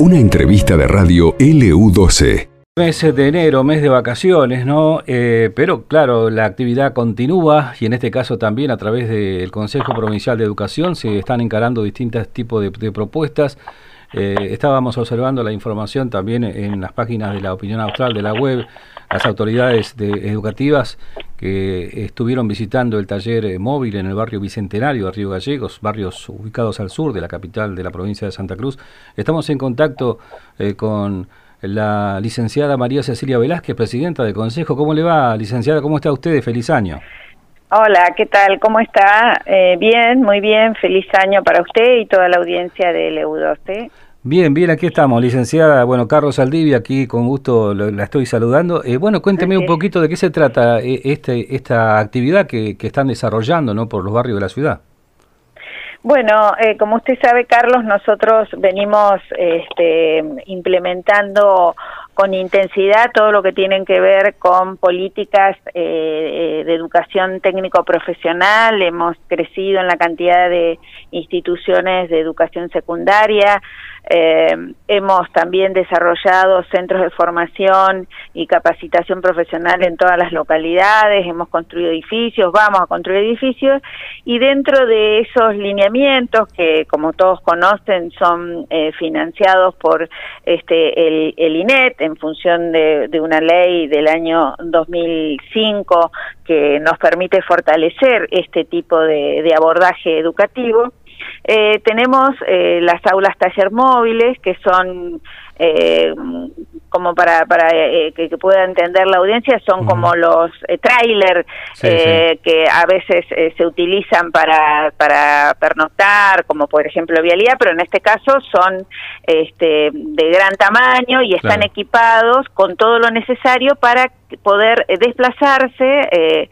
Una entrevista de radio LU12. Mes de enero, mes de vacaciones, ¿no? Eh, pero claro, la actividad continúa y en este caso también a través del Consejo Provincial de Educación se están encarando distintos tipos de, propuestas. Eh, estábamos observando la información también en las páginas de la opinión austral de la web, las autoridades educativas que estuvieron visitando el taller eh, móvil en el barrio Bicentenario de Río Gallegos, barrios ubicados al sur de la capital de la provincia de Santa Cruz. Estamos en contacto con la licenciada María Cecilia Velázquez, presidenta del Consejo. ¿Cómo le va, licenciada? ¿Cómo está usted? Feliz año. Hola, ¿qué tal? ¿Cómo está? Eh, bien, muy bien. Feliz año para usted y toda la audiencia del EU12. Bien, bien, aquí estamos, licenciada. Bueno, Carlos Aldivia, aquí con gusto la estoy saludando. Eh, bueno, cuénteme un poquito de qué se trata eh, este, esta actividad que, que están desarrollando ¿no? por los barrios de la ciudad. Bueno, eh, como usted sabe, Carlos, nosotros venimos este, implementando con intensidad todo lo que tienen que ver con políticas eh, de educación técnico-profesional. Hemos crecido en la cantidad de instituciones de educación secundaria. Eh, hemos también desarrollado centros de formación y capacitación profesional en todas las localidades, hemos construido edificios, vamos a construir edificios y dentro de esos lineamientos que como todos conocen son eh, financiados por este el, el, INET en función de, de una ley del año 2005 que nos permite fortalecer este tipo de, de abordaje educativo. Eh, tenemos eh, las aulas taller móviles, que son eh, como para, para eh, que, pueda entender la audiencia, son como los eh, trailers que a veces se utilizan para, para pernoctar, como por ejemplo Vialía, pero en este caso son este, de gran tamaño y están equipados con todo lo necesario para poder desplazarse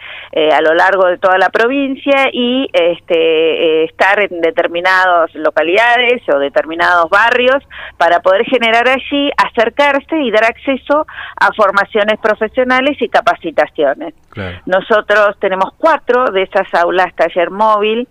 a lo largo de toda la provincia y este, estar en determinadas localidades o determinados barrios para poder generar allí, acercarse y dar acceso a formaciones profesionales y capacitaciones. Nosotros tenemos cuatro de esas aulas taller móvil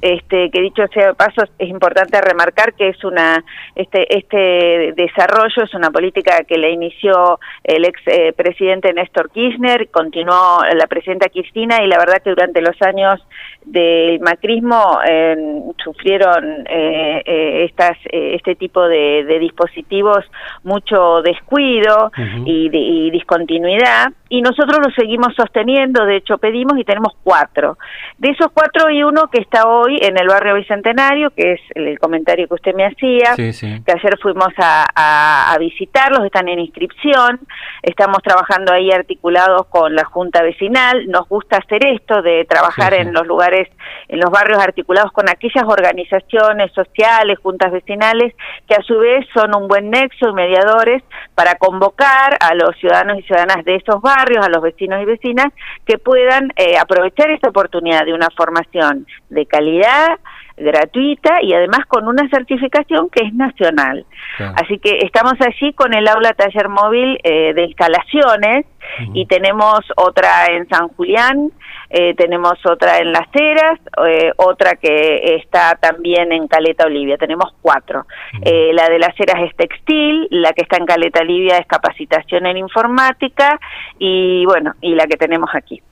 este, que dicho sea de paso es importante remarcar que es una este este desarrollo es una política que le inició el ex eh, presidente Néstor Kirchner continuó la presidenta Cristina y la verdad que durante los años del macrismo eh, sufrieron eh, eh estas este tipo de, dispositivos mucho descuido y, y discontinuidad y nosotros lo seguimos sosteniendo de hecho pedimos y tenemos cuatro. De esos cuatro hay uno que está hoy en el barrio Bicentenario, que es el, comentario que usted me hacía, que ayer fuimos a, visitarlos, están en inscripción, estamos trabajando ahí articulados con la Junta Vecinal, nos gusta hacer esto de trabajar en los lugares, en los barrios articulados con aquellas organizaciones sociales, juntas vecinales, que a su vez son un buen nexo y mediadores para convocar a los ciudadanos y ciudadanas de esos barrios, a los vecinos y vecinas, que puedan eh, aprovechar esta oportunidad de una formación de calidad, gratuita y además con una certificación que es nacional. Así que estamos allí con el aula taller móvil eh, de instalaciones y tenemos otra en San Julián, eh, tenemos otra en Las Heras, eh, otra que está también en Caleta Olivia, tenemos cuatro. la de Las Heras es textil, la que está en Caleta Olivia es capacitación en informática y bueno, y la que tenemos aquí.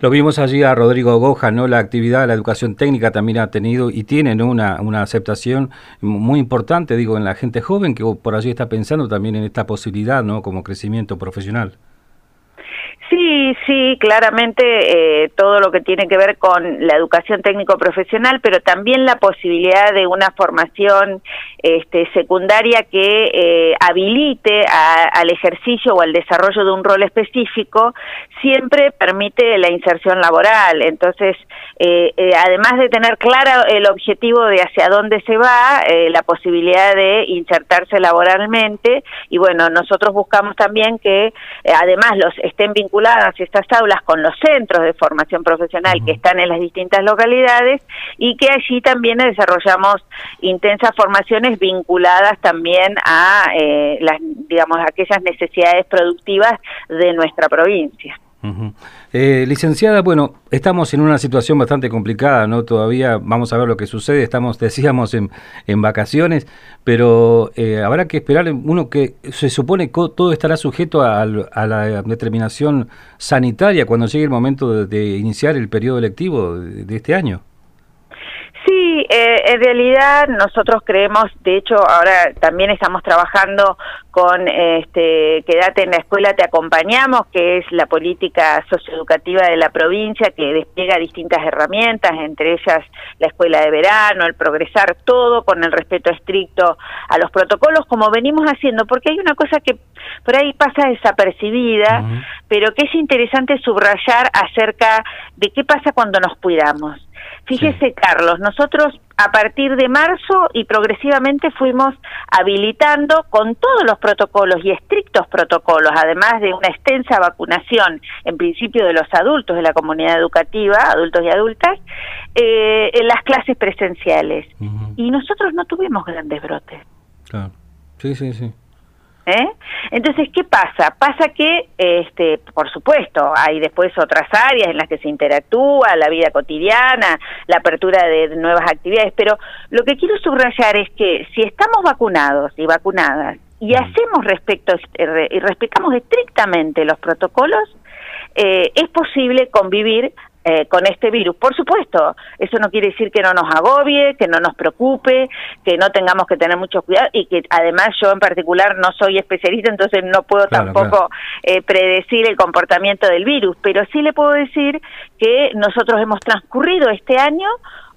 Lo vimos allí a Rodrigo Goja, ¿no? La actividad, la educación técnica también ha tenido y tiene una, una aceptación muy importante, digo, en la gente joven que por allí está pensando también en esta posibilidad, ¿no? Como crecimiento profesional. Sí, sí, claramente eh, todo lo que tiene que ver con la educación técnico-profesional, pero también la posibilidad de una formación este, secundaria que eh, habilite al ejercicio o al desarrollo de un rol específico, siempre permite la inserción laboral. Entonces, eh, además de tener claro el objetivo de hacia dónde se va, la posibilidad de insertarse laboralmente, y bueno, nosotros buscamos también que además los estén vinculados estas aulas con los centros de formación profesional que están en las distintas localidades y que allí también desarrollamos intensas formaciones vinculadas también a eh, las digamos aquellas necesidades productivas de nuestra provincia. Eh, licenciada, bueno, estamos en una situación bastante complicada, ¿no? Todavía vamos a ver lo que sucede, estamos, decíamos, en, vacaciones, pero eh, habrá que esperar, uno que se supone que todo estará sujeto a, la determinación sanitaria cuando llegue el momento de, iniciar el periodo electivo de este año. Sí, eh, en realidad nosotros creemos, de hecho ahora también estamos trabajando con este, Quédate en la escuela, te acompañamos, que es la política socioeducativa de la provincia que despliega distintas herramientas, entre ellas la escuela de verano, el progresar, todo con el respeto estricto a los protocolos, como venimos haciendo, porque hay una cosa que por ahí pasa desapercibida, pero que es interesante subrayar acerca de qué pasa cuando nos cuidamos. Fíjese, Carlos, nosotros a partir de marzo y progresivamente fuimos habilitando con todos los protocolos y estrictos protocolos, además de una extensa vacunación, en principio de los adultos de la comunidad educativa, adultos y adultas, eh, en las clases presenciales. Y nosotros no tuvimos grandes brotes. Claro. Sí, sí, sí. ¿Eh? Entonces, ¿qué pasa? Pasa que, este, por supuesto, hay después otras áreas en las que se interactúa, la vida cotidiana, la apertura de nuevas actividades, pero lo que quiero subrayar es que si estamos vacunados y vacunadas y mm. hacemos respecto eh, y respetamos estrictamente los protocolos, eh, es posible convivir eh, con este virus. Por supuesto, eso no quiere decir que no nos agobie, que no nos preocupe, que no tengamos que tener mucho cuidado y que además yo en particular no soy especialista, entonces no puedo tampoco Eh, predecir el comportamiento del virus, pero sí le puedo decir que nosotros hemos transcurrido este año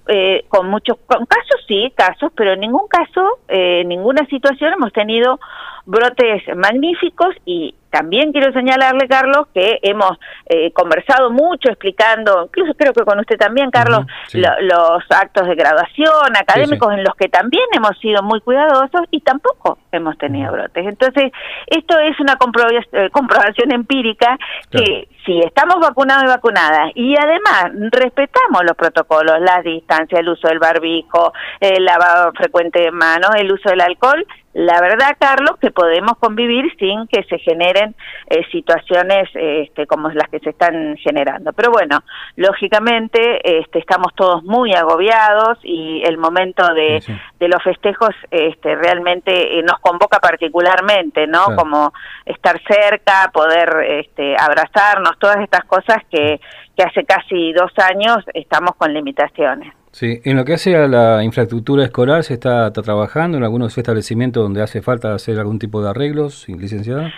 eh, con muchos con casos, sí, casos, pero en ningún caso, eh, en ninguna situación hemos tenido brotes magníficos y también quiero señalarle, Carlos, que hemos eh, conversado mucho explicando, incluso creo que con usted también, Carlos, los actos de graduación académicos en los que también hemos sido muy cuidadosos y tampoco hemos tenido brotes. Entonces, esto es una eh, comprobación empírica que si estamos vacunados y vacunadas y además respetamos los protocolos, las distancias, el uso del barbijo, el lavado frecuente de manos, el uso del alcohol, la verdad, Carlos, que podemos convivir sin que se generen eh, situaciones este, como las que se están generando. Pero bueno, lógicamente este, estamos todos muy agobiados y el momento de, los festejos este, realmente eh, nos convoca particularmente, ¿no? Como estar cerca, poder este, abrazarnos, todas estas cosas que, que hace casi dos años estamos con limitaciones. Sí, en lo que hace a la infraestructura escolar, ¿se está, trabajando en algunos establecimientos donde hace falta hacer algún tipo de arreglos, licenciada?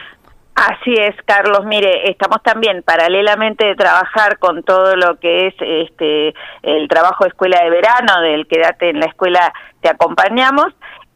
Así es, Carlos. Mire, estamos también paralelamente de trabajar con todo lo que es este el trabajo de escuela de verano, del quédate en la escuela, te acompañamos.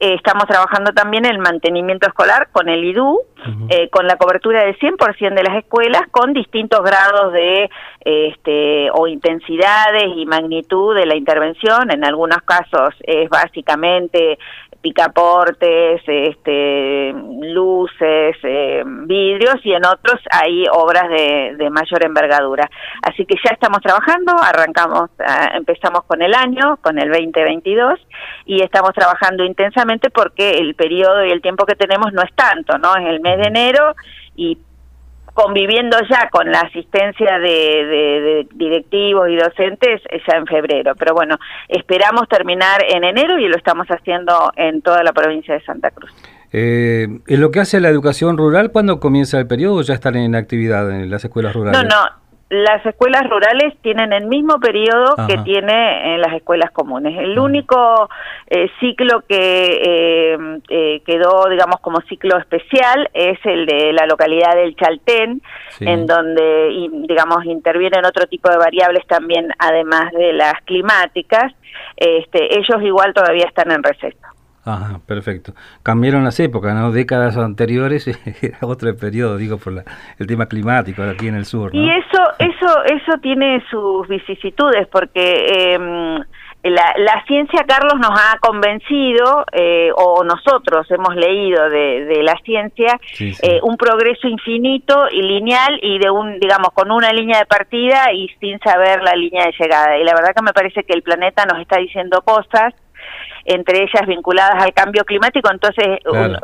Eh, estamos trabajando también en el mantenimiento escolar con el IDU, eh, con la cobertura del 100% de las escuelas, con distintos grados de este, o intensidades y magnitud de la intervención. En algunos casos es básicamente picaportes, este, luces, vidrios y en otros hay obras de, de, mayor envergadura. Así que ya estamos trabajando, arrancamos, ah, empezamos con el año, con el 2022 y estamos trabajando intensamente porque el periodo y el tiempo que tenemos no es tanto, ¿no? Es el mes de enero y conviviendo ya con la asistencia de, directivos y docentes ya en febrero. Pero bueno, esperamos terminar en enero y lo estamos haciendo en toda la provincia de Santa Cruz. Eh, en lo que hace a la educación rural, ¿cuándo comienza el periodo ya están en actividad en las escuelas rurales? No, no, las escuelas rurales tienen el mismo periodo que tiene en las escuelas comunes. El único eh, ciclo que eh, eh, quedó, digamos, como ciclo especial es el de la localidad del Chaltén, en donde, digamos, intervienen otro tipo de variables también, además de las climáticas. Este, ellos igual todavía están en receso. Ajá, perfecto. Cambiaron las épocas, ¿no? Décadas anteriores era otro periodo, digo, por la, el tema climático aquí en el sur. Y eso, eso, eso tiene sus vicisitudes, porque em, la, la, ciencia, Carlos, nos ha convencido, eh, o nosotros hemos leído de, de la ciencia, eh, un progreso infinito y lineal y de un, digamos, con una línea de partida y sin saber la línea de llegada. Y la verdad que me parece que el planeta nos está diciendo cosas entre ellas vinculadas al cambio climático. Entonces,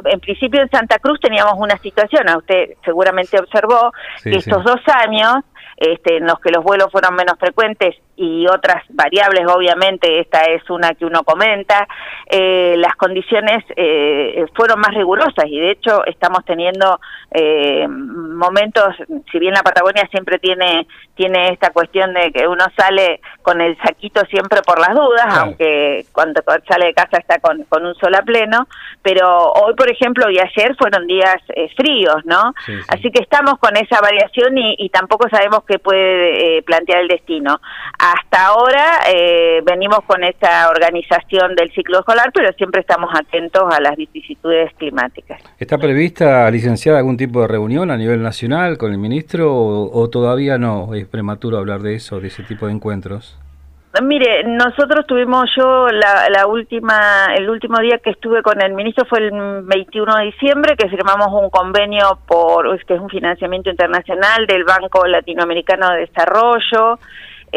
en principio en Santa Cruz teníamos una situación, a usted seguramente observó que estos dos años este, en los que los vuelos fueron menos frecuentes y otras variables, obviamente, esta es una que uno comenta, eh, las condiciones eh, fueron más rigurosas y de hecho estamos teniendo eh, momentos, si bien la Patagonia siempre tiene, tiene esta cuestión de que uno sale con el saquito siempre por las dudas, aunque cuando sale de casa está con, con un sol a pleno, pero hoy, por ejemplo, y ayer fueron días fríos, ¿no? Así que estamos con esa variación y, y tampoco sabemos qué puede plantear el destino hasta ahora eh, venimos con esta organización del ciclo escolar, pero siempre estamos atentos a las vicisitudes climáticas. ¿Está prevista, licenciada, algún tipo de reunión a nivel nacional con el ministro o, todavía no? ¿Es prematuro hablar de eso, de ese tipo de encuentros? Mire, nosotros tuvimos yo la, la, última, el último día que estuve con el ministro fue el 21 de diciembre, que firmamos un convenio por, que es un financiamiento internacional del Banco Latinoamericano de Desarrollo,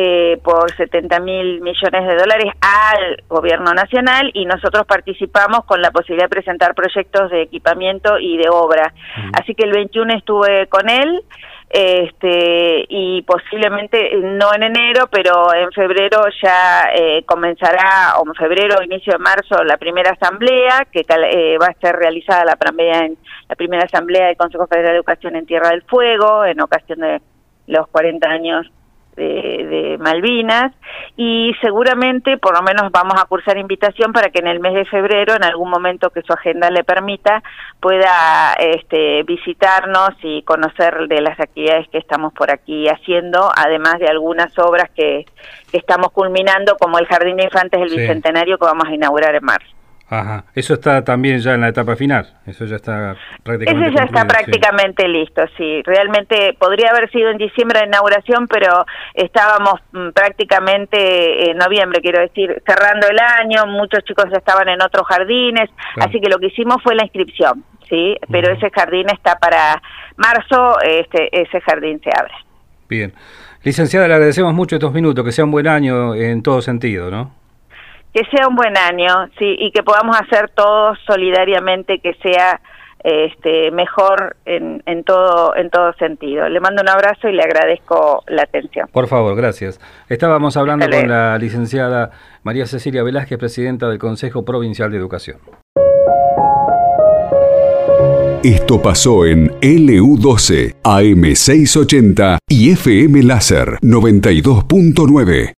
eh, por 70 mil millones de dólares al gobierno nacional y nosotros participamos con la posibilidad de presentar proyectos de equipamiento y de obra. Así que el 21 estuve con él este y posiblemente no en enero pero en febrero ya eh, comenzará o en febrero o inicio de marzo la primera asamblea que eh, va a ser realizada la primera la primera asamblea del Consejo Federal de Educación en Tierra del Fuego en ocasión de los 40 años de, Malvinas y seguramente por lo menos vamos a cursar invitación para que en el mes de febrero, en algún momento que su agenda le permita, pueda este, visitarnos y conocer de las actividades que estamos por aquí haciendo, además de algunas obras que, estamos culminando, como el Jardín de Infantes del Bicentenario que vamos a inaugurar en marzo. Ajá, eso está también ya en la etapa final, eso ya está prácticamente Eso ya está prácticamente listo, sí. Realmente podría haber sido en diciembre la inauguración, pero estábamos mm, prácticamente en noviembre, quiero decir, cerrando el año, muchos chicos ya estaban en otros jardines, así que lo que hicimos fue la inscripción, sí, pero ese jardín está para marzo, este ese jardín se abre. Bien. Licenciada, le agradecemos mucho estos minutos, que sea un buen año en todo sentido, ¿no? Que sea un buen año, sí, y que podamos hacer todos solidariamente que sea este, mejor en, en, todo en todo sentido. Le mando un abrazo y le agradezco la atención. Por favor, gracias. Estábamos hablando con la licenciada María Cecilia Velázquez, presidenta del Consejo Provincial de Educación. Esto pasó en LU12, AM680 y FM Láser 92.9.